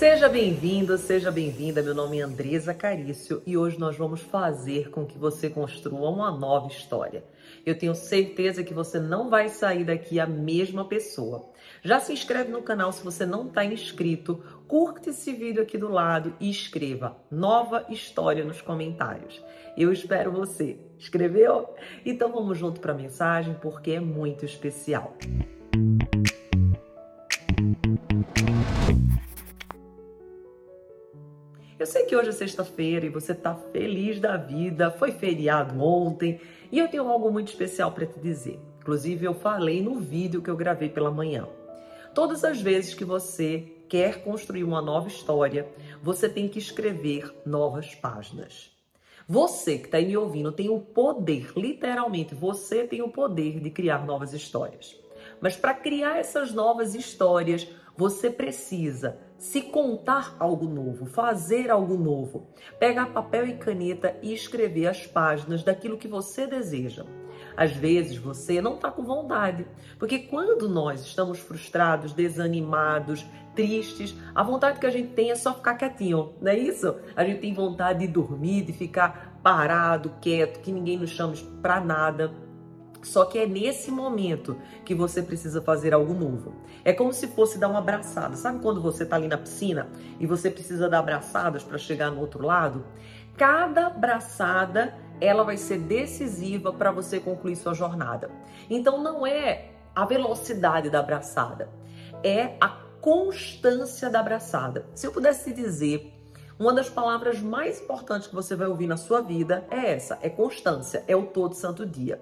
Seja bem-vindo, seja bem-vinda. Meu nome é Andresa Carício e hoje nós vamos fazer com que você construa uma nova história. Eu tenho certeza que você não vai sair daqui a mesma pessoa. Já se inscreve no canal se você não está inscrito, curte esse vídeo aqui do lado e escreva nova história nos comentários. Eu espero você. Escreveu? Então vamos junto para a mensagem porque é muito especial. Eu sei que hoje é sexta-feira e você está feliz da vida, foi feriado ontem e eu tenho algo muito especial para te dizer. Inclusive, eu falei no vídeo que eu gravei pela manhã. Todas as vezes que você quer construir uma nova história, você tem que escrever novas páginas. Você que está me ouvindo tem o poder, literalmente, você tem o poder de criar novas histórias. Mas para criar essas novas histórias, você precisa se contar algo novo, fazer algo novo, pegar papel e caneta e escrever as páginas daquilo que você deseja. Às vezes você não está com vontade, porque quando nós estamos frustrados, desanimados, tristes, a vontade que a gente tem é só ficar quietinho, não é isso? A gente tem vontade de dormir, de ficar parado, quieto, que ninguém nos chame para nada. Só que é nesse momento que você precisa fazer algo novo. É como se fosse dar uma abraçada. Sabe quando você está ali na piscina e você precisa dar abraçadas para chegar no outro lado? Cada abraçada ela vai ser decisiva para você concluir sua jornada. Então não é a velocidade da abraçada, é a constância da abraçada. Se eu pudesse dizer uma das palavras mais importantes que você vai ouvir na sua vida é essa: é constância, é o todo santo dia.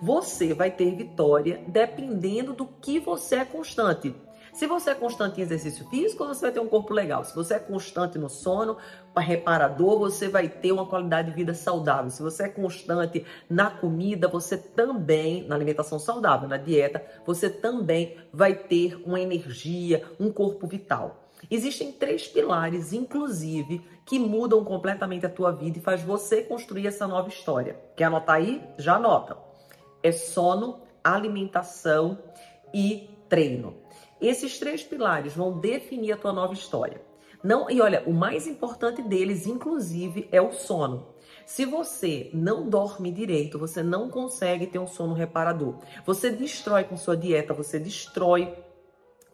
Você vai ter vitória dependendo do que você é constante. Se você é constante em exercício físico, você vai ter um corpo legal. Se você é constante no sono, reparador, você vai ter uma qualidade de vida saudável. Se você é constante na comida, você também, na alimentação saudável, na dieta, você também vai ter uma energia, um corpo vital. Existem três pilares, inclusive, que mudam completamente a tua vida e faz você construir essa nova história. Quer anotar aí? Já anota. É sono, alimentação e treino. Esses três pilares vão definir a tua nova história. Não, e olha, o mais importante deles, inclusive, é o sono. Se você não dorme direito, você não consegue ter um sono reparador. Você destrói com sua dieta, você destrói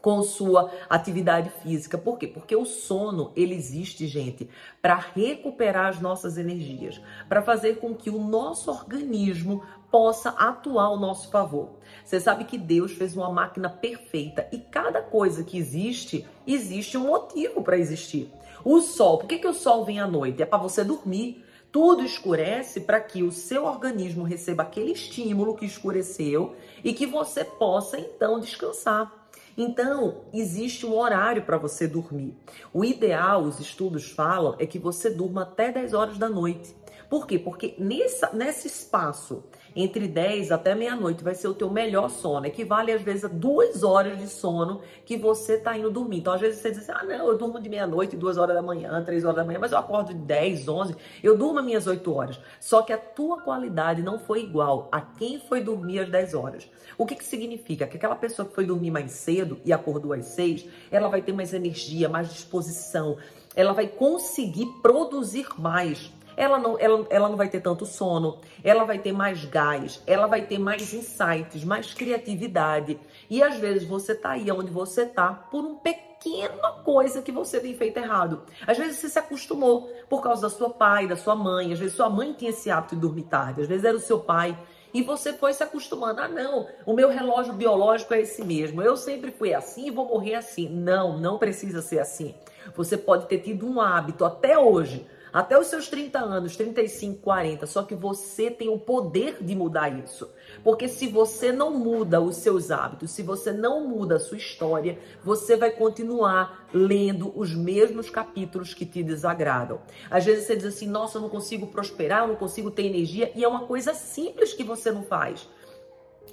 com sua atividade física. Por quê? Porque o sono, ele existe, gente, para recuperar as nossas energias, para fazer com que o nosso organismo possa atuar ao nosso favor. Você sabe que Deus fez uma máquina perfeita e cada coisa que existe, existe um motivo para existir. O sol, por que, que o sol vem à noite? É para você dormir. Tudo escurece para que o seu organismo receba aquele estímulo que escureceu e que você possa então descansar. Então, existe um horário para você dormir. O ideal, os estudos falam, é que você durma até 10 horas da noite. Por quê? Porque nessa, nesse espaço entre 10 até meia-noite vai ser o teu melhor sono. Equivale às vezes a duas horas de sono que você está indo dormir. Então às vezes você diz assim, ah não, eu durmo de meia-noite, duas horas da manhã, três horas da manhã, mas eu acordo de 10, 11, eu durmo minhas 8 horas. Só que a tua qualidade não foi igual a quem foi dormir às 10 horas. O que que significa? Que aquela pessoa que foi dormir mais cedo e acordou às 6, ela vai ter mais energia, mais disposição, ela vai conseguir produzir mais ela não, ela, ela não vai ter tanto sono, ela vai ter mais gás, ela vai ter mais insights, mais criatividade. E às vezes você tá aí onde você tá por um pequena coisa que você tem feito errado. Às vezes você se acostumou por causa da sua pai, da sua mãe. Às vezes sua mãe tinha esse hábito de dormir tarde. Às vezes era o seu pai. E você foi se acostumando. Ah, não, o meu relógio biológico é esse mesmo. Eu sempre fui assim e vou morrer assim. Não, não precisa ser assim. Você pode ter tido um hábito até hoje até os seus 30 anos, 35, 40, só que você tem o poder de mudar isso. Porque se você não muda os seus hábitos, se você não muda a sua história, você vai continuar lendo os mesmos capítulos que te desagradam. Às vezes você diz assim: "Nossa, eu não consigo prosperar, eu não consigo ter energia", e é uma coisa simples que você não faz.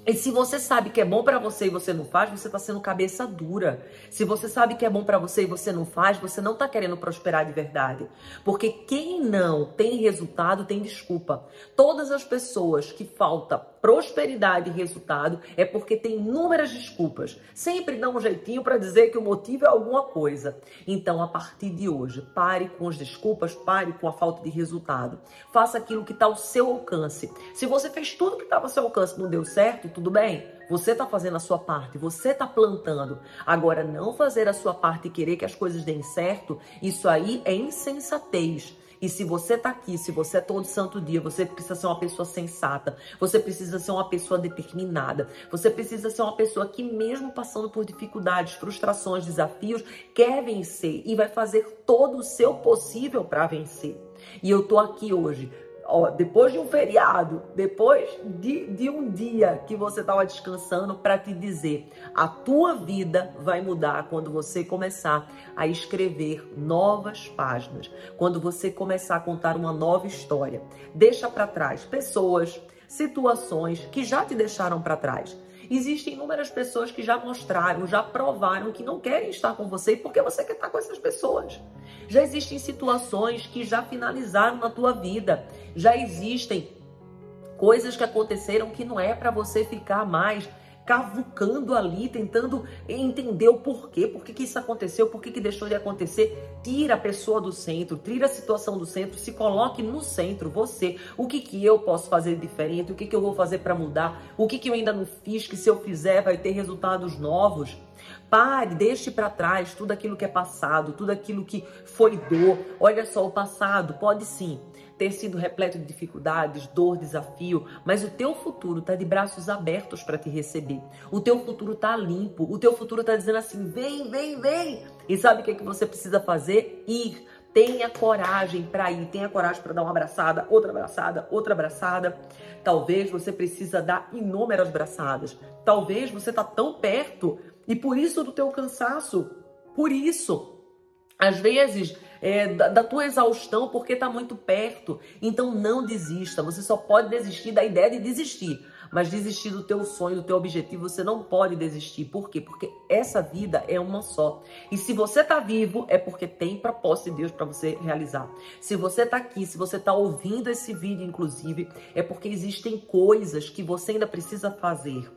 E se você sabe que é bom para você e você não faz, você tá sendo cabeça dura. Se você sabe que é bom para você e você não faz, você não tá querendo prosperar de verdade. Porque quem não tem resultado tem desculpa. Todas as pessoas que falta prosperidade e resultado é porque tem inúmeras desculpas. Sempre dá um jeitinho para dizer que o motivo é alguma coisa. Então, a partir de hoje, pare com as desculpas, pare com a falta de resultado. Faça aquilo que está ao seu alcance. Se você fez tudo que estava ao seu alcance e não deu certo, tudo bem. Você está fazendo a sua parte, você está plantando. Agora, não fazer a sua parte e querer que as coisas deem certo, isso aí é insensatez. E se você está aqui, se você é todo santo dia, você precisa ser uma pessoa sensata, você precisa ser uma pessoa determinada, você precisa ser uma pessoa que, mesmo passando por dificuldades, frustrações, desafios, quer vencer e vai fazer todo o seu possível para vencer. E eu tô aqui hoje ó, depois de um feriado, depois de, de um dia que você estava descansando, para te dizer: a tua vida vai mudar quando você começar a escrever novas páginas, quando você começar a contar uma nova história. Deixa para trás pessoas, situações que já te deixaram para trás. Existem inúmeras pessoas que já mostraram, já provaram que não querem estar com você porque você quer estar com essas pessoas. Já existem situações que já finalizaram na tua vida. Já existem coisas que aconteceram que não é para você ficar mais cavucando ali, tentando entender o porquê, por que, que isso aconteceu, por que, que deixou de acontecer. Tira a pessoa do centro, tira a situação do centro, se coloque no centro, você. O que, que eu posso fazer diferente, o que, que eu vou fazer para mudar, o que, que eu ainda não fiz, que se eu fizer vai ter resultados novos. Pare, deixe para trás tudo aquilo que é passado, tudo aquilo que foi dor. Olha só, o passado pode sim ter sido repleto de dificuldades, dor, desafio, mas o teu futuro está de braços abertos para te receber. O teu futuro está limpo, o teu futuro está dizendo assim: vem, vem, vem. E sabe o que, é que você precisa fazer? Ir. Tenha coragem para ir, tenha coragem para dar uma abraçada, outra abraçada, outra abraçada. Talvez você precisa dar inúmeras abraçadas. Talvez você está tão perto e por isso do teu cansaço. Por isso, às vezes é, da, da, tua exaustão porque está muito perto. Então não desista. Você só pode desistir da ideia de desistir. Mas desistir do teu sonho, do teu objetivo, você não pode desistir. Por quê? Porque essa vida é uma só. E se você está vivo, é porque tem propósito de Deus para você realizar. Se você está aqui, se você está ouvindo esse vídeo, inclusive, é porque existem coisas que você ainda precisa fazer.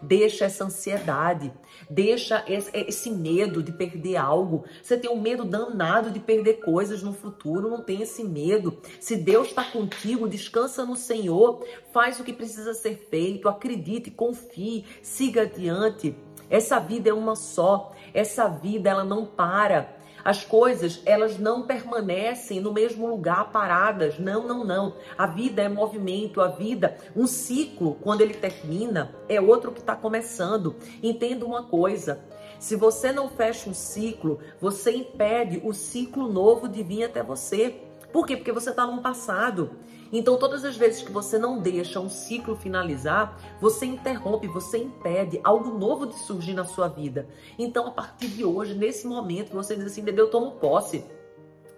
Deixa essa ansiedade, deixa esse medo de perder algo. Você tem um medo danado de perder coisas no futuro, não tem esse medo. Se Deus está contigo, descansa no Senhor, faz o que precisa ser feito, acredite, confie, siga adiante. Essa vida é uma só. Essa vida ela não para. As coisas, elas não permanecem no mesmo lugar paradas. Não, não, não. A vida é movimento, a vida, um ciclo, quando ele termina, é outro que está começando. Entenda uma coisa: se você não fecha um ciclo, você impede o ciclo novo de vir até você. Por quê? Porque você está num passado. Então, todas as vezes que você não deixa um ciclo finalizar, você interrompe, você impede algo novo de surgir na sua vida. Então, a partir de hoje, nesse momento, você diz assim: eu tomo posse.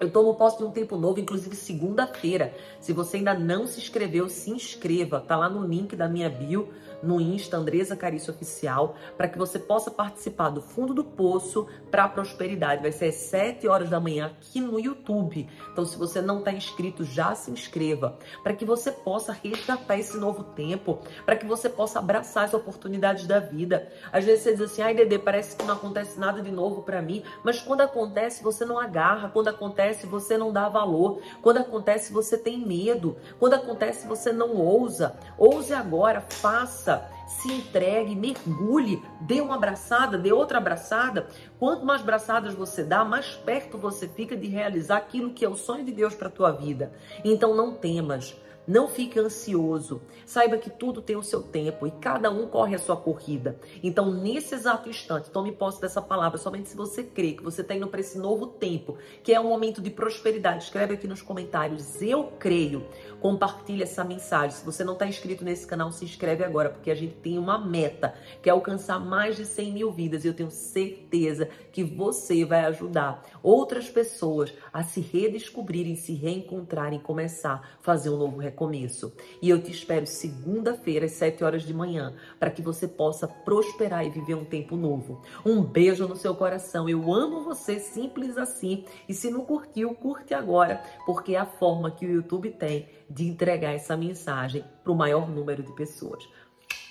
Eu tomo posse de um tempo novo, inclusive segunda-feira. Se você ainda não se inscreveu, se inscreva. Tá lá no link da minha bio no Insta Andresa Carício Oficial, para que você possa participar do Fundo do Poço para a Prosperidade. Vai ser às 7 horas da manhã aqui no YouTube. Então, se você não está inscrito, já se inscreva, para que você possa resgatar esse novo tempo, para que você possa abraçar as oportunidades da vida. Às vezes você diz assim, ai Dede, parece que não acontece nada de novo para mim, mas quando acontece, você não agarra, quando acontece, você não dá valor, quando acontece, você tem medo, quando acontece, você não ousa. Ouse agora, faça se entregue, mergulhe, dê uma abraçada, dê outra abraçada. Quanto mais abraçadas você dá, mais perto você fica de realizar aquilo que é o sonho de Deus para a tua vida. Então não temas. Não fique ansioso. Saiba que tudo tem o seu tempo e cada um corre a sua corrida. Então, nesse exato instante, tome posse dessa palavra. Somente se você crê que você está indo para esse novo tempo, que é um momento de prosperidade. Escreve aqui nos comentários. Eu creio. Compartilhe essa mensagem. Se você não está inscrito nesse canal, se inscreve agora, porque a gente tem uma meta, que é alcançar mais de 100 mil vidas. E eu tenho certeza que você vai ajudar outras pessoas a se redescobrirem, se reencontrarem, começar a fazer um novo recomeço. E eu te espero segunda-feira às 7 horas de manhã para que você possa prosperar e viver um tempo novo. Um beijo no seu coração. Eu amo você simples assim. E se não curtiu, curte agora, porque é a forma que o YouTube tem de entregar essa mensagem para o maior número de pessoas.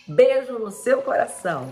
Beijo no seu coração.